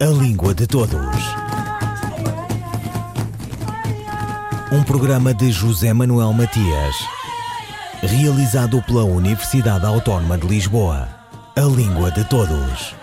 A Língua de Todos. Um programa de José Manuel Matias, realizado pela Universidade Autónoma de Lisboa. A Língua de Todos.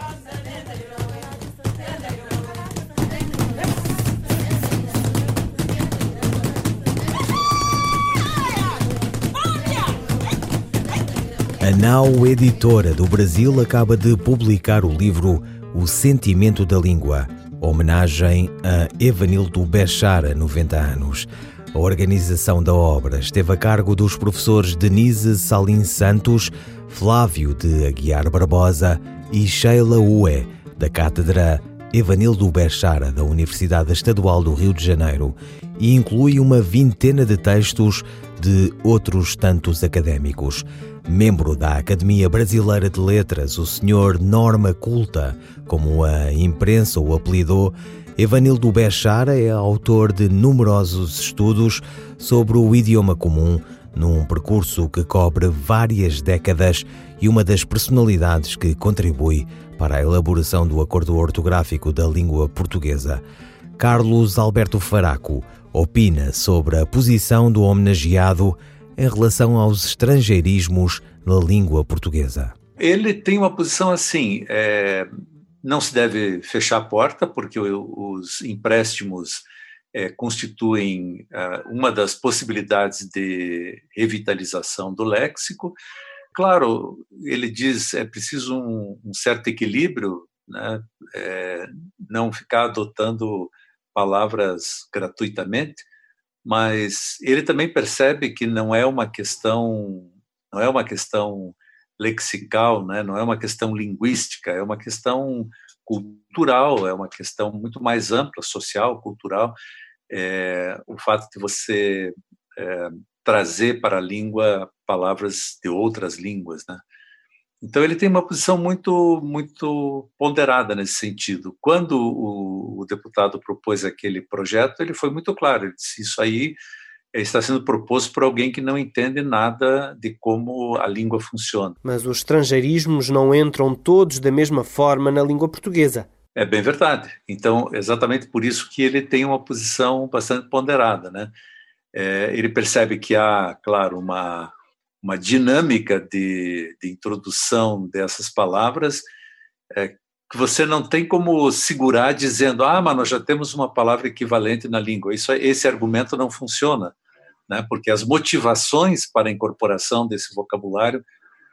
A Nau Editora do Brasil acaba de publicar o livro O Sentimento da Língua, homenagem a Evanildo Bechara, 90 anos. A organização da obra esteve a cargo dos professores Denise Salim Santos, Flávio de Aguiar Barbosa e Sheila Ué, da Cátedra Evanildo Bechara, da Universidade Estadual do Rio de Janeiro, e inclui uma vintena de textos de outros tantos académicos. Membro da Academia Brasileira de Letras, o Sr. Norma Culta, como a imprensa o apelidou, Evanildo Bechara é autor de numerosos estudos sobre o idioma comum, num percurso que cobre várias décadas e uma das personalidades que contribui para a elaboração do acordo ortográfico da língua portuguesa. Carlos Alberto Faraco opina sobre a posição do homenageado em relação aos estrangeirismos na língua portuguesa. Ele tem uma posição assim: é, não se deve fechar a porta, porque os empréstimos é, constituem é, uma das possibilidades de revitalização do léxico. Claro, ele diz é preciso um, um certo equilíbrio, né? É, não ficar adotando palavras gratuitamente, mas ele também percebe que não é uma questão não é uma questão lexical, né? não é uma questão linguística, é uma questão cultural, é uma questão muito mais ampla, social, cultural. É, o fato de você é, trazer para a língua palavras de outras línguas, né? Então ele tem uma posição muito muito ponderada nesse sentido. Quando o, o, deputado propôs aquele projeto, ele foi muito claro. Ele disse isso aí está sendo proposto por alguém que não entende nada de como a língua funciona. Mas os estrangeirismos não entram todos da mesma forma na língua portuguesa. É bem verdade. Então, exatamente por isso que ele tem uma posição bastante ponderada, né? É, ele percebe que há, claro, uma uma dinâmica de, de introdução dessas palavras é, que você não tem como segurar dizendo, ah, mas nós já temos uma palavra equivalente na língua. Isso, esse argumento não funciona, né? porque as motivações para a incorporação desse vocabulário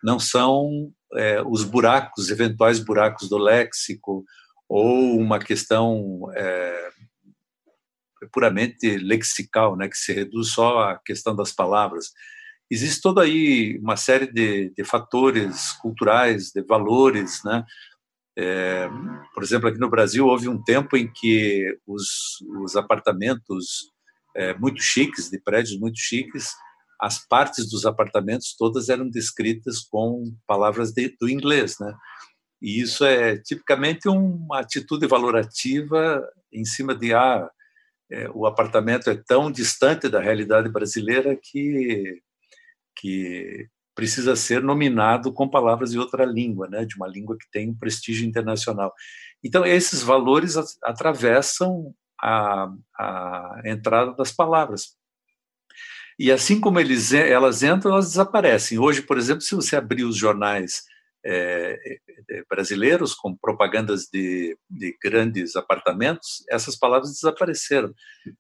não são é, os buracos, eventuais buracos do léxico, ou uma questão é, puramente lexical, né, que se reduz só à questão das palavras existe toda aí uma série de, de fatores culturais, de valores, né? É, por exemplo, aqui no Brasil houve um tempo em que os, os apartamentos é, muito chiques, de prédios muito chiques, as partes dos apartamentos todas eram descritas com palavras de, do inglês, né? E isso é tipicamente uma atitude valorativa em cima de ah, é, o apartamento é tão distante da realidade brasileira que que precisa ser nominado com palavras de outra língua, né, de uma língua que tem um prestígio internacional. Então, esses valores atravessam a, a entrada das palavras. E assim como eles, elas entram, elas desaparecem. Hoje, por exemplo, se você abrir os jornais é, brasileiros com propagandas de, de, grandes apartamentos, essas palavras desapareceram.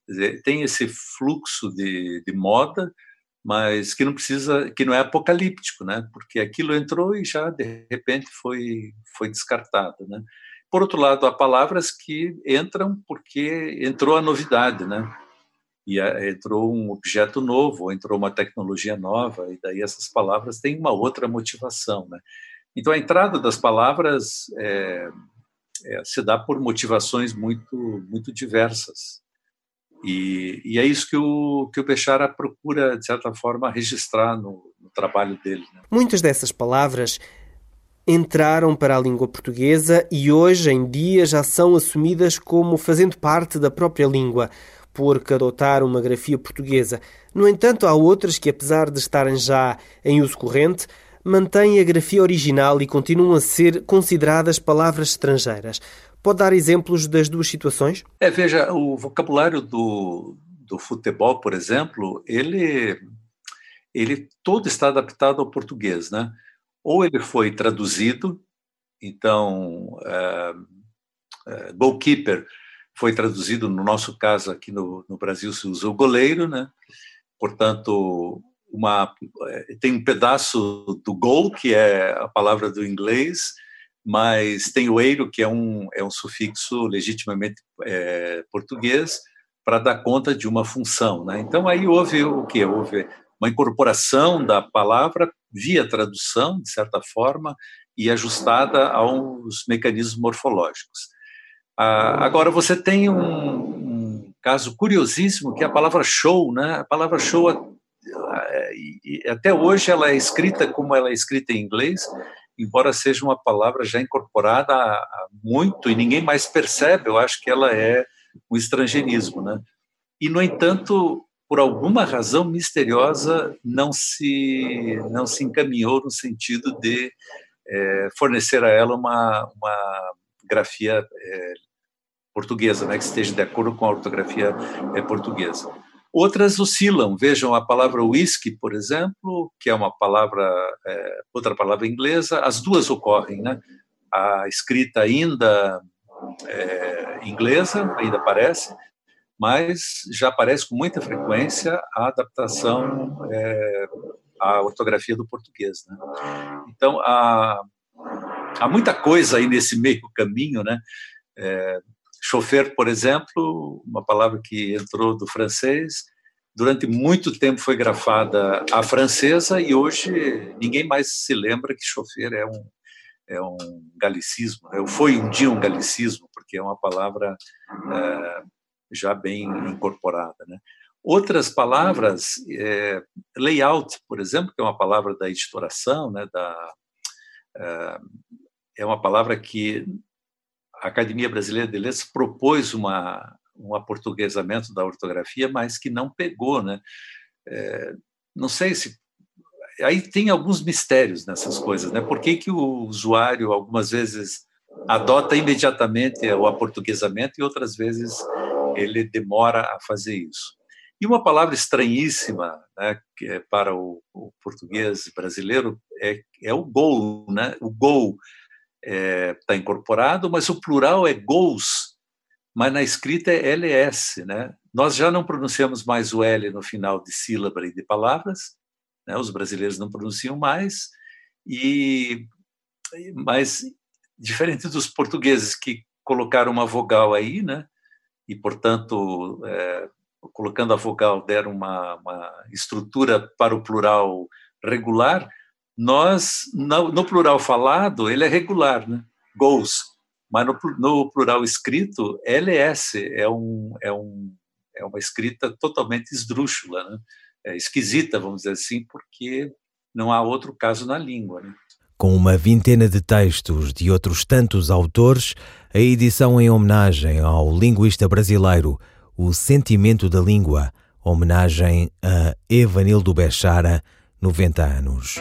Dizer, tem esse fluxo de, de moda mas que não precisa, que não é apocalíptico, né? Porque aquilo entrou e já de repente foi foi descartado, né? Por outro lado, há palavras que entram porque entrou a novidade, né? E entrou um objeto novo, entrou uma tecnologia nova, e daí essas palavras têm uma outra motivação, né? Então a entrada das palavras é, é, se dá por motivações muito muito diversas. E, e, é isso que o, que o Bechara procura, de certa forma, registrar no, no trabalho dele. Né? Muitas dessas palavras entraram para a língua portuguesa e hoje em dia já são assumidas como fazendo parte da própria língua, porque adotaram uma grafia portuguesa. No entanto, há outras que, apesar de estarem já em uso corrente, mantêm a grafia original e continuam a ser consideradas palavras estrangeiras. Pode dar exemplos das duas situações? É, veja, o vocabulário do, do futebol, por exemplo, ele, ele todo está adaptado ao português, né? Ou ele foi traduzido, então, é, é, goalkeeper foi traduzido, no nosso caso aqui no, no Brasil se usa o goleiro, né? Portanto, uma, é, tem um pedaço do gol, que é a palavra do inglês, mas tem o eiro, que é um, é um sufixo legitimamente é, português, para dar conta de uma função. Né? Então, aí houve o que? Houve uma incorporação da palavra via tradução, de certa forma, e ajustada aos mecanismos morfológicos. Ah, agora, você tem um, um, caso curiosíssimo, que é a palavra show. Né? A palavra show, é, até hoje, ela é escrita como ela é escrita em inglês, embora seja uma palavra já incorporada há muito e ninguém mais percebe, eu acho que ela é um estrangeirismo, né? E no entanto, por alguma razão misteriosa, não se não se encaminhou no sentido de é, fornecer a ela uma, uma grafia é, portuguesa, né, que esteja de acordo com a ortografia é, portuguesa. Outras oscilam. Vejam a palavra whisky, por exemplo, que é uma palavra, é, outra palavra inglesa. As duas ocorrem, né? A escrita ainda é, inglesa, ainda aparece, mas já aparece com muita frequência a adaptação é, à ortografia do português. Né? Então, há, há muita coisa aí nesse meio caminho, né? É, Chofer, por exemplo, uma palavra que entrou do francês, durante muito tempo foi grafada a francesa e hoje ninguém mais se lembra que chofer é um, é um galicismo. Né? Foi um dia um galicismo, porque é uma palavra é, já bem incorporada. Né? Outras palavras, é, layout, por exemplo, que é uma palavra da editoração, né, da, é, é uma palavra que a Academia Brasileira de Letras propôs uma, um aportuguesamento da ortografia, mas que não pegou, né? É, não sei se aí tem alguns mistérios nessas coisas, né? Por que, que o usuário algumas vezes adota imediatamente o aportuguesamento e outras vezes ele demora a fazer isso? E uma palavra estranhíssima, né, é para o, o português brasileiro é, é o gol, né? O gol está é, tá incorporado, mas o plural é gols, mas na escrita é LS. Né? Nós já não pronunciamos mais o L no final de sílaba e de palavras, né? os brasileiros não pronunciam mais, e mas diferente dos portugueses que colocaram uma vogal aí, né? e portanto é, colocando a vogal deram uma, uma estrutura para o plural regular, nós, no, plural falado, ele é regular, né? Goals. Mas no, no, plural escrito, LS é, um, é, um, é uma escrita totalmente esdrúxula, né? É esquisita, vamos dizer assim, porque não há outro caso na língua. Né? Com uma vintena de textos de outros tantos autores, a edição em homenagem ao linguista brasileiro O Sentimento da Língua, homenagem a Evanildo Bechara, 90 anos.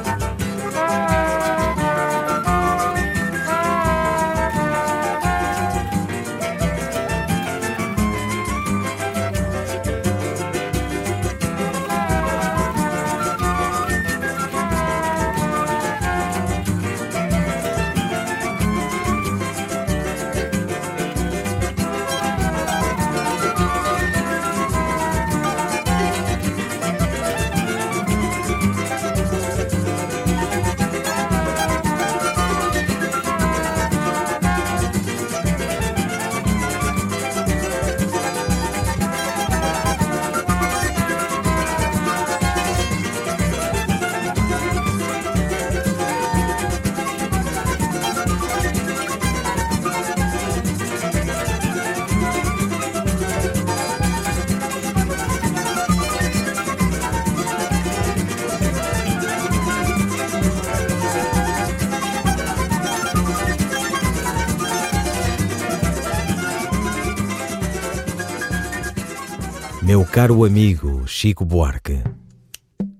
Caro amigo Chico Buarque,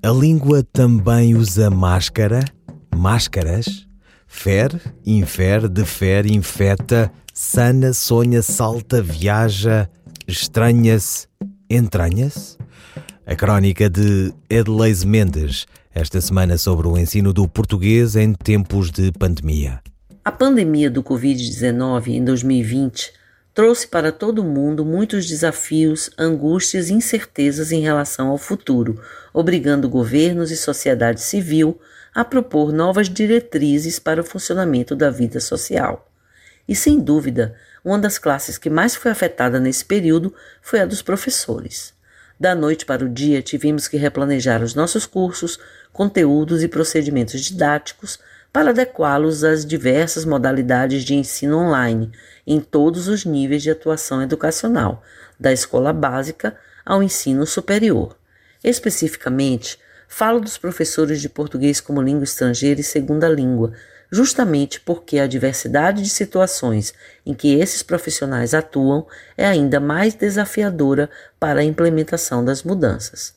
a língua também usa máscara, máscaras, fer, infere, defere, infeta, sana, sonha, salta, viaja, estranha-se, entranha-se? A crónica de Edleise Mendes, esta semana sobre o ensino do português em tempos de pandemia. A pandemia do Covid-19 em 2020 trouxe para todo mundo muitos desafios, angústias e incertezas em relação ao futuro, obrigando governos e sociedade civil a propor novas diretrizes para o funcionamento da vida social. E sem dúvida, uma das classes que mais foi afetada nesse período foi a dos professores. Da noite para o dia, tivemos que replanejar os nossos cursos, conteúdos e procedimentos didáticos para adequá-los às diversas modalidades de ensino online em todos os níveis de atuação educacional, da escola básica ao ensino superior. Especificamente, falo dos professores de português como língua estrangeira e segunda língua, justamente porque a diversidade de situações em que esses profissionais atuam é ainda mais desafiadora para a implementação das mudanças.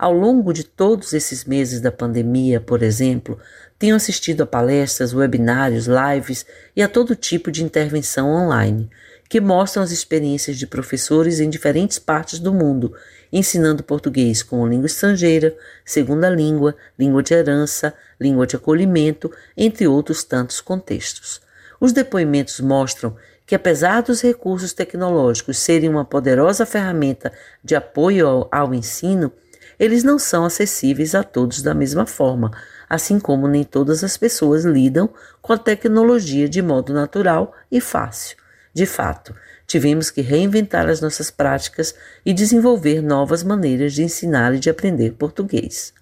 Ao longo de todos esses meses da pandemia, por exemplo, tenho assistido a palestras, webinários, lives e a todo tipo de intervenção online, que mostram as experiências de professores em diferentes partes do mundo, ensinando português como língua estrangeira, segunda língua, língua de herança, língua de acolhimento, entre outros tantos contextos. Os depoimentos mostram que, apesar dos recursos tecnológicos serem uma poderosa ferramenta de apoio ao, ao ensino, eles não são acessíveis a todos da mesma forma, assim como nem todas as pessoas lidam com a tecnologia de modo natural e fácil. De fato, tivemos que reinventar as nossas práticas e desenvolver novas maneiras de ensinar e de aprender português.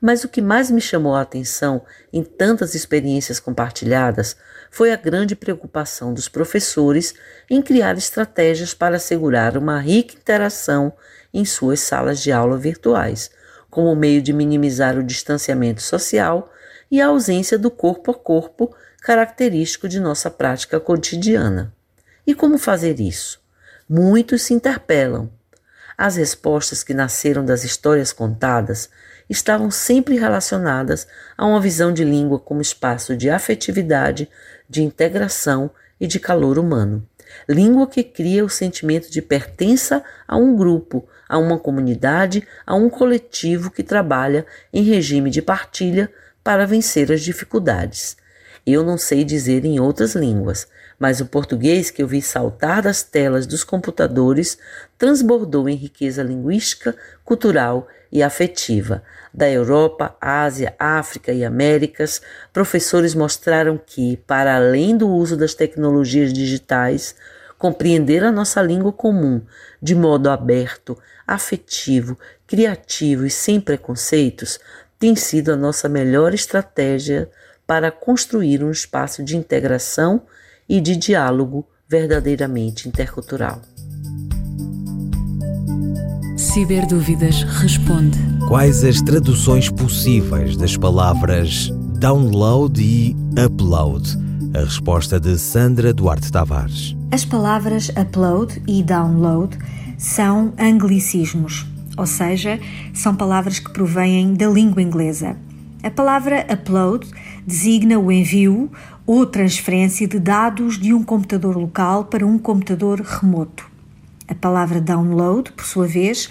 Mas o que mais me chamou a atenção em tantas experiências compartilhadas foi a grande preocupação dos professores em criar estratégias para assegurar uma rica interação em suas salas de aula virtuais, como meio de minimizar o distanciamento social e a ausência do corpo a corpo característico de nossa prática cotidiana. E como fazer isso? Muitos se interpelam. As respostas que nasceram das histórias contadas estavam sempre relacionadas a uma visão de língua como espaço de afetividade, de integração e de calor humano. Língua que cria o sentimento de pertença a um grupo, a uma comunidade, a um coletivo que trabalha em regime de partilha para vencer as dificuldades. Eu não sei dizer em outras línguas, mas o português que eu vi saltar das telas dos computadores transbordou em riqueza linguística, cultural e afetiva. Da Europa, Ásia, África e Américas, professores mostraram que, para além do uso das tecnologias digitais, compreender a nossa língua comum de modo aberto, afetivo, criativo e sem preconceitos tem sido a nossa melhor estratégia para construir um espaço de integração e de diálogo verdadeiramente intercultural. Ciberdúvidas responde. Quais as traduções possíveis das palavras download e upload? A resposta de Sandra Duarte Tavares. As palavras upload e download são anglicismos, ou seja, são palavras que provêm da língua inglesa. A palavra upload designa o envio ou transferência de dados de um computador local para um computador remoto. A palavra download, por sua vez,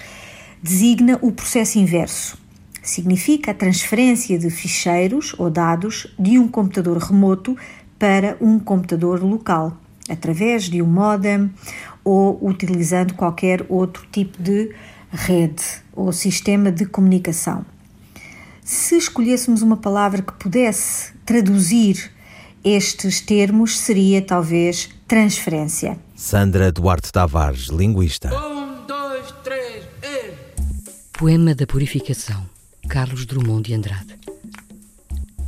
designa o processo inverso. Significa a transferência de ficheiros ou dados de um computador remoto para um computador local, através de um modem ou utilizando qualquer outro tipo de rede ou sistema de comunicação se escolhêssemos uma palavra que pudesse traduzir estes termos, seria talvez transferência. Sandra Duarte Tavares, linguista. Um, dois, três, e... Poema da Purificação, Carlos Drummond de Andrade.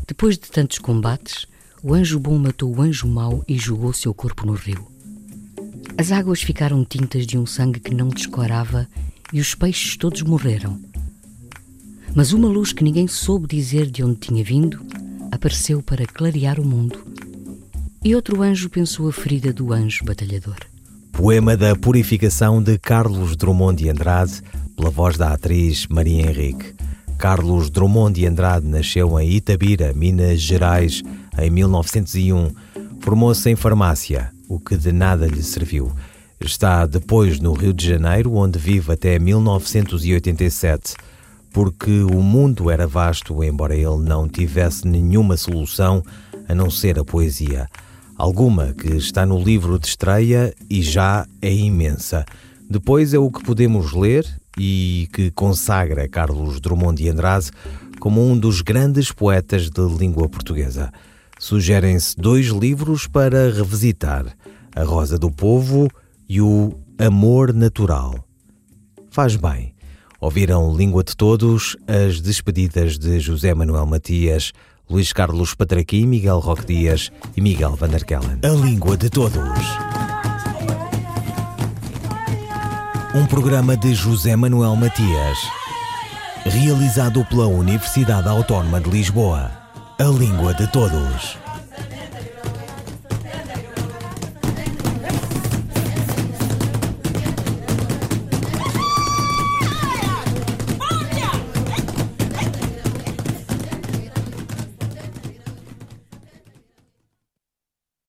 Depois de tantos combates, o anjo bom matou o anjo mau e jogou seu corpo no rio. As águas ficaram tintas de um sangue que não descorava e os peixes todos morreram. Mas uma luz que ninguém soube dizer de onde tinha vindo apareceu para clarear o mundo. E outro anjo pensou a ferida do anjo batalhador. Poema da Purificação de Carlos Drummond de Andrade, pela voz da atriz Maria Henrique. Carlos Drummond de Andrade nasceu em Itabira, Minas Gerais, em 1901. Formou-se em farmácia, o que de nada lhe serviu. Está depois no Rio de Janeiro, onde vive até 1987 porque o mundo era vasto, embora ele não tivesse nenhuma solução a não ser a poesia. Alguma que está no livro de estreia e já é imensa. Depois é o que podemos ler e que consagra Carlos Drummond de Andrade como um dos grandes poetas de língua portuguesa. Sugerem-se dois livros para revisitar: A Rosa do Povo e o Amor Natural. Faz bem Ouviram Língua de Todos, as despedidas de José Manuel Matias, Luís Carlos Patraqui, Miguel Roque Dias e Miguel Van der Kellen. A Língua de Todos. Um programa de José Manuel Matias, realizado pela Universidade Autónoma de Lisboa. A Língua de Todos.